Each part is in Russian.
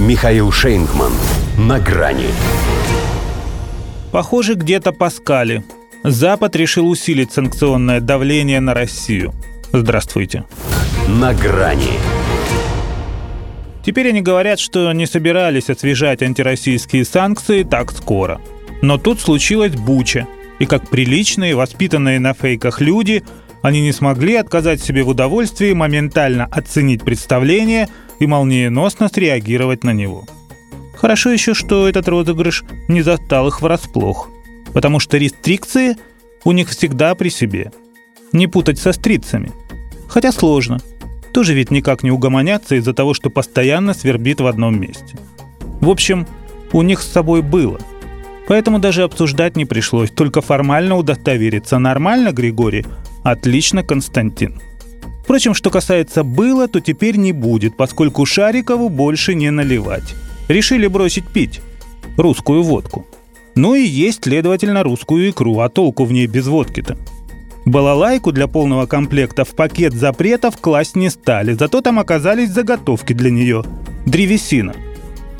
Михаил Шейнгман. На грани. Похоже, где-то Паскали. Запад решил усилить санкционное давление на Россию. Здравствуйте. На грани. Теперь они говорят, что не собирались освежать антироссийские санкции так скоро. Но тут случилась буча, и как приличные, воспитанные на фейках люди, они не смогли отказать себе в удовольствии моментально оценить представление и молниеносно среагировать на него. Хорошо еще, что этот розыгрыш не застал их врасплох, потому что рестрикции у них всегда при себе. Не путать со стрицами. Хотя сложно. Тоже ведь никак не угомоняться из-за того, что постоянно свербит в одном месте. В общем, у них с собой было. Поэтому даже обсуждать не пришлось, только формально удостовериться, нормально Григорий, отлично Константин. Впрочем, что касается было, то теперь не будет, поскольку Шарикову больше не наливать. Решили бросить пить. Русскую водку. Ну и есть, следовательно, русскую икру, а толку в ней без водки-то. Балалайку для полного комплекта в пакет запретов класть не стали, зато там оказались заготовки для нее. Древесина.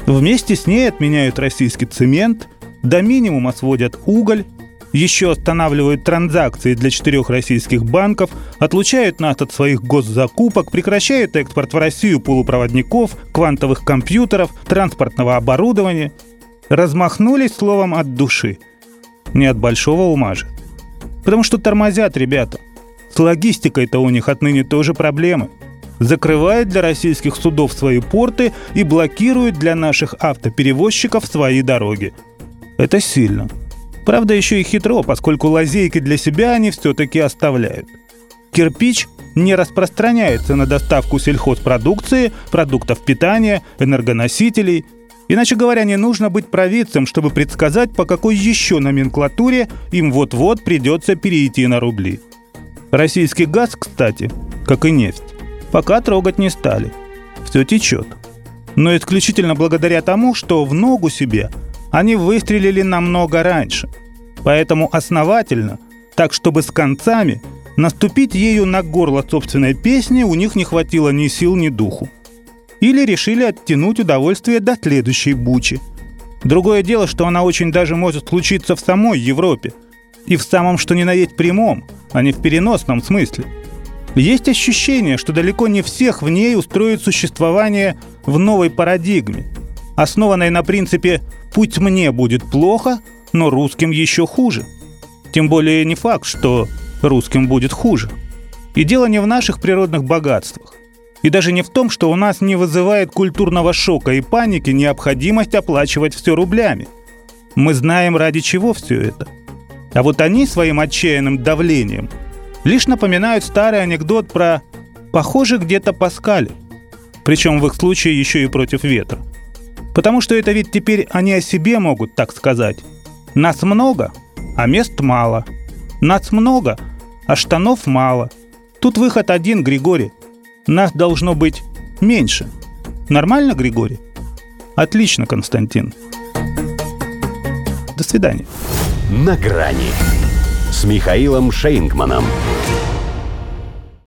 Вместе с ней отменяют российский цемент, до минимума сводят уголь, еще останавливают транзакции для четырех российских банков, отлучают нас от своих госзакупок, прекращают экспорт в Россию полупроводников, квантовых компьютеров, транспортного оборудования. Размахнулись словом от души. Не от большого ума же. Потому что тормозят ребята. С логистикой-то у них отныне тоже проблемы. Закрывают для российских судов свои порты и блокируют для наших автоперевозчиков свои дороги. Это сильно. Правда, еще и хитро, поскольку лазейки для себя они все-таки оставляют. Кирпич не распространяется на доставку сельхозпродукции, продуктов питания, энергоносителей. Иначе говоря, не нужно быть провидцем, чтобы предсказать, по какой еще номенклатуре им вот-вот придется перейти на рубли. Российский газ, кстати, как и нефть, пока трогать не стали. Все течет. Но исключительно благодаря тому, что в ногу себе – они выстрелили намного раньше. Поэтому основательно, так чтобы с концами, наступить ею на горло собственной песни у них не хватило ни сил, ни духу. Или решили оттянуть удовольствие до следующей бучи. Другое дело, что она очень даже может случиться в самой Европе. И в самом что ни на есть прямом, а не в переносном смысле. Есть ощущение, что далеко не всех в ней устроит существование в новой парадигме, основанной на принципе Пусть мне будет плохо, но русским еще хуже. Тем более не факт, что русским будет хуже. И дело не в наших природных богатствах. И даже не в том, что у нас не вызывает культурного шока и паники необходимость оплачивать все рублями. Мы знаем, ради чего все это. А вот они своим отчаянным давлением лишь напоминают старый анекдот про «похоже где-то Паскали». Причем в их случае еще и против ветра. Потому что это ведь теперь они о себе могут так сказать. Нас много, а мест мало. Нас много, а штанов мало. Тут выход один, Григорий. Нас должно быть меньше. Нормально, Григорий? Отлично, Константин. До свидания. На грани с Михаилом Шейнгманом.